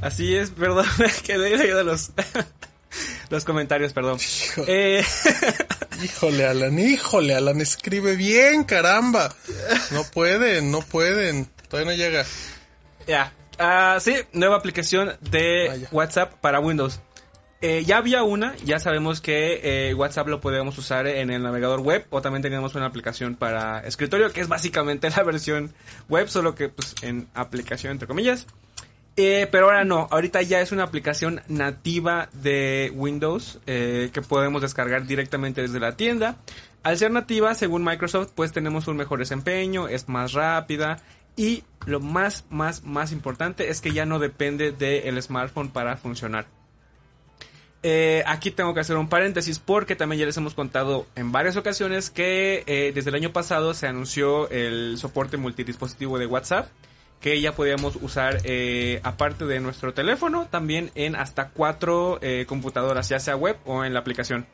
Así es, perdón, que he leído los, los comentarios, perdón. Eh, Híjole, Alan, híjole, Alan, escribe bien, caramba. No pueden, no pueden. Todavía no llega. ya. Ah, sí, nueva aplicación de Vaya. WhatsApp para Windows. Eh, ya había una, ya sabemos que eh, WhatsApp lo podemos usar en el navegador web o también teníamos una aplicación para escritorio que es básicamente la versión web, solo que pues en aplicación entre comillas. Eh, pero ahora no, ahorita ya es una aplicación nativa de Windows eh, que podemos descargar directamente desde la tienda. Al ser nativa, según Microsoft, pues tenemos un mejor desempeño, es más rápida y lo más, más, más importante es que ya no depende del smartphone para funcionar. Eh, aquí tengo que hacer un paréntesis porque también ya les hemos contado en varias ocasiones que desde el año pasado se anunció el soporte multidispositivo de WhatsApp que ya podíamos usar eh, aparte de nuestro teléfono también en hasta cuatro eh, computadoras ya sea web o en la aplicación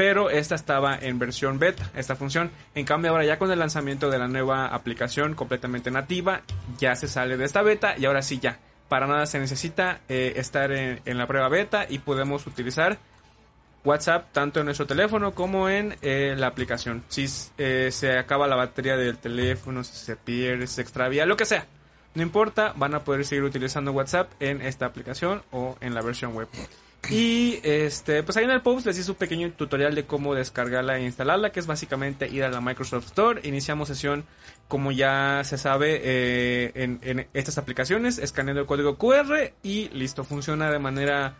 pero esta estaba en versión beta, esta función. En cambio ahora ya con el lanzamiento de la nueva aplicación completamente nativa, ya se sale de esta beta y ahora sí ya. Para nada se necesita eh, estar en, la prueba beta y podemos utilizar WhatsApp tanto en nuestro teléfono como en eh, la aplicación. Si eh, se acaba la batería del teléfono, si se pierde, si se extravía, lo que sea. No importa, van a poder seguir utilizando WhatsApp en esta aplicación o en la versión web. Y este, pues ahí en el post les hice un pequeño tutorial de cómo descargarla e instalarla, que es básicamente ir a la Microsoft Store. Iniciamos sesión, como ya se sabe, eh, en, estas aplicaciones, escaneando el código QR y listo, funciona de manera...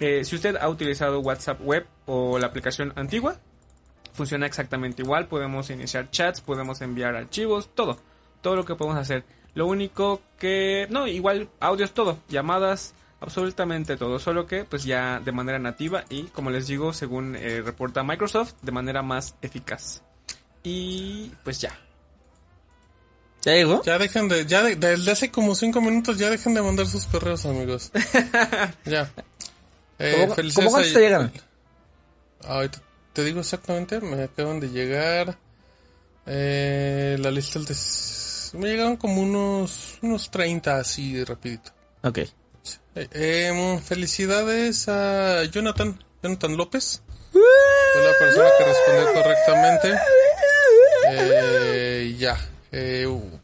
eh, si usted ha utilizado WhatsApp Web o la aplicación antigua, funciona exactamente igual. Podemos iniciar chats, podemos enviar archivos, todo. Todo lo que podemos hacer. Lo único que... No, igual audios, todo. Llamadas, absolutamente todo. Solo que pues ya de manera nativa y como les digo, según eh, reporta Microsoft, de manera más eficaz. Y pues ya. ¿Ya llegó? Ya dejen de, ya de- desde hace como cinco minutos ya dejen de mandar sus correos, amigos. ya. Eh, ¿Cómo, felicidades ¿cómo cuántos te llegan? Ahorita te digo exactamente, me acaban de llegar eh, la lista del me llegaron como unos unos 30 así rapidito. Ok. Eh, eh, felicidades a Jonathan, Jonathan López. Fue la persona que respondió correctamente. Eh, ya. Eh, uh,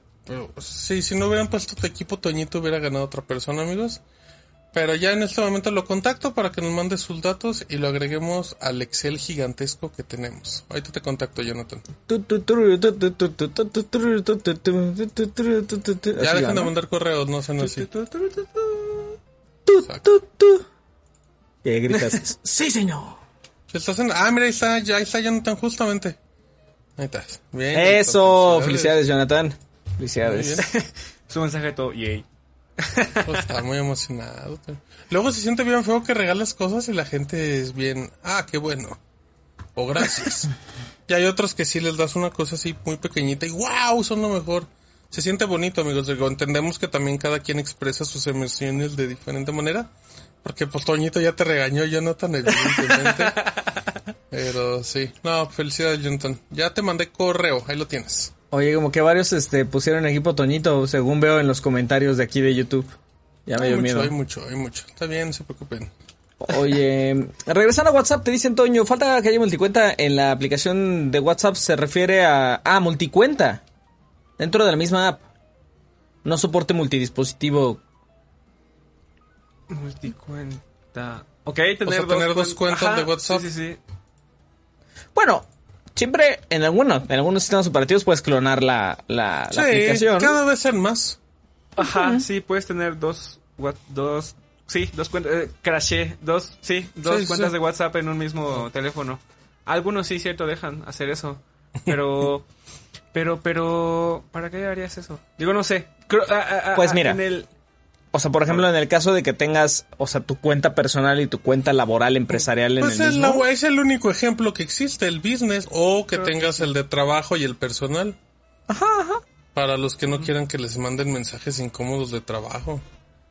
sí, si no hubieran puesto tu equipo, Toñito hubiera ganado otra persona, amigos. Pero ya en este momento lo contacto para que nos mande sus datos y lo agreguemos al Excel gigantesco que tenemos. Ahorita te contacto, Jonathan. Ya dejen de mandar correos, no sean así. Y ahí gritas, ¡Sí, señor! Si estás en- Ah, mira, ahí está, ya está Jonathan, justamente. Ahí estás. Bien. Eso, felicidades, Jonathan. Felicidades. Su mensaje todo, yay. Pues está muy emocionado. Luego se siente bien feo que regalas cosas y la gente es bien, ah, qué bueno. O gracias. y hay otros que sí les das una cosa así muy pequeñita y wow, son lo mejor. Se siente bonito, amigos. Digo, entendemos que también cada quien expresa sus emociones de diferente manera. Porque pues Toñito ya te regañó, Jonathan, evidentemente. Pero sí. No, felicidades, Jonathan. Ya te mandé correo, ahí lo tienes. Oye, como que varios este pusieron equipo Toñito, según veo en los comentarios de aquí de YouTube. Ya me Hay dio mucho, miedo. hay mucho, hay mucho. Está bien, no se preocupen. Oye, regresando a WhatsApp, te dicen Toño, falta que haya multicuenta en la aplicación de WhatsApp, se refiere a... Ah, multicuenta. Dentro de la misma app. No soporte multidispositivo. Multicuenta. Ok, tener, sea, dos, tener dos cuen- cuentas de WhatsApp. Sí, sí, sí. Bueno, siempre en algunos, en algunos sistemas operativos puedes clonar la, la, la Sí, aplicación. cada vez en más. Ajá, sí, puedes tener dos, what- dos, sí, dos cuentas, eh, crashé, dos, sí, dos Sí, cuentas sí. de WhatsApp en un mismo teléfono. Algunos sí, cierto, dejan hacer eso, pero, pero, pero, ¿para qué harías eso? Digo, no sé. Creo- ah, ah, ah, Pues mira. en el, O sea, por ejemplo, en el caso de que tengas, o sea, tu cuenta personal y tu cuenta laboral empresarial en Pues el es, mismo. la- es el único ejemplo que existe, el business, o que tengas el de trabajo y el personal. Ajá, ajá. Para los que no quieran que les manden mensajes incómodos de trabajo,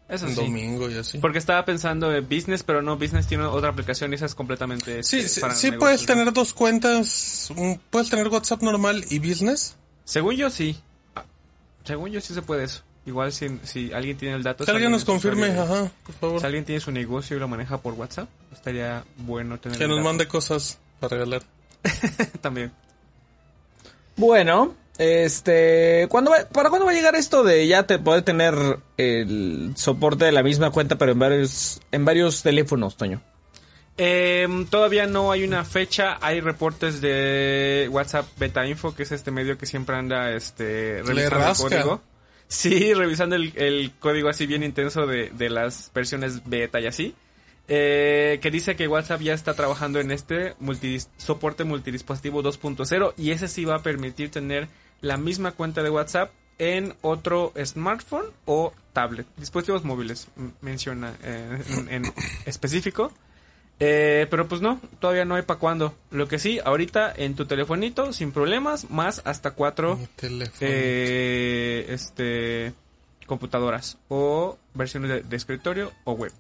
Eso sí. domingo y así. Porque estaba pensando en business, pero no, business tiene otra aplicación y esa es completamente... Sí, este, sí, para sí negocios, puedes ¿no? tener dos cuentas, puedes tener WhatsApp normal y business. Según yo sí. Ah, Según yo sí se puede eso. Igual si, si alguien tiene el dato... Que alguien nos confirme, ajá, por favor. Si alguien tiene su negocio y lo maneja por WhatsApp, estaría bueno tener Que el nos dato. mande cosas para regalar. También. Bueno, este, ¿cuándo va- ¿para cuándo va a llegar esto de ya te poder tener el soporte de la misma cuenta pero en varios, en varios teléfonos, Toño? Em, todavía no hay una fecha. Hay reportes de WhatsApp Beta Info, que es este medio que siempre anda este, revisando el código. Sí, revisando el, el código así bien intenso de, de las versiones beta y así. Eh, que dice que WhatsApp ya está trabajando en este multidis- soporte multidispositivo 2.0 y ese sí va a permitir tener la misma cuenta de WhatsApp en otro smartphone o tablet. Dispositivos móviles menciona eh, en, en específico. Eh, pero pues no, todavía no hay para cuándo. Lo que sí, ahorita en tu telefonito, sin problemas, más hasta cuatro eh, este computadoras o versiones de, de escritorio o web.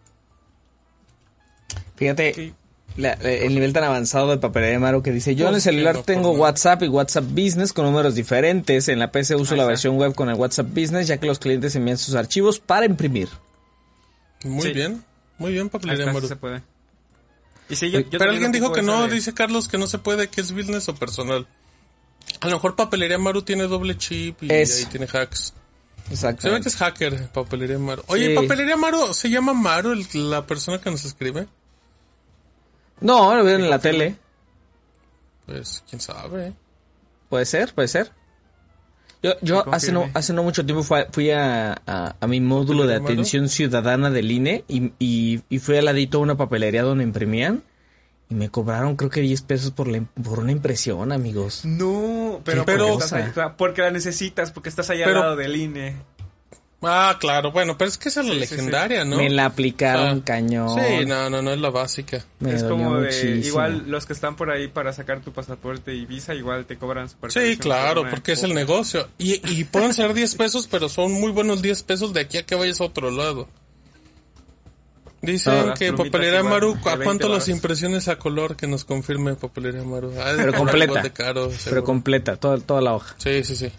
Fíjate, Sí. la- el nivel tan avanzado de papelería de Maru que dice, yo en el celular tengo. WhatsApp y WhatsApp Business con números diferentes. En la PC uso Ahí la está. versión web con el WhatsApp Business ya que los clientes envían sus archivos para imprimir. Muy sí. bien, muy bien, papelería sí Maru. se puede. Y sí, yo, yo Pero alguien dijo que no, de- dice Carlos que no se puede, que es business o personal. A lo mejor papelería Maru tiene doble chip y ahí tiene hacks. Exacto. Se ve que es hacker, papelería Maru. Oye, Sí. papelería Maru, ¿se llama Maru el- la persona que nos escribe? No, lo vieron en la tele. Pues, quién sabe. Puede ser, puede ser. Yo, yo hace no, hace no mucho tiempo fui a, fui a, a- a mi módulo de ¿Papelería atención ciudadana del INE y, y, y fui al ladito a una papelería donde imprimían y me cobraron creo que 10 pesos por, la, por una impresión, amigos. No, pero, Pero- estás claro, porque la necesitas, porque estás ahí al lado del INE. Ah, claro, bueno, pero es que esa es la Sí, sí, sí. legendaria, ¿no? Me la aplicaron Ah, cañón. Sí, no, no, no es la básica. Me es como de, muchísimo. igual los que están por ahí para sacar tu pasaporte y visa, igual te cobran super Sí, claro, porque es el negocio. Y, y pueden ser 10 pesos, pero son muy buenos 10 pesos de aquí a que vayas a otro lado. Dicen Ah, que Papelería Maru, ¿a 20 cuánto las impresiones a color que nos confirme Papelería Maru? Ah, Pero completa. de caro, Pero completa, toda, toda la hoja. Sí, sí, sí.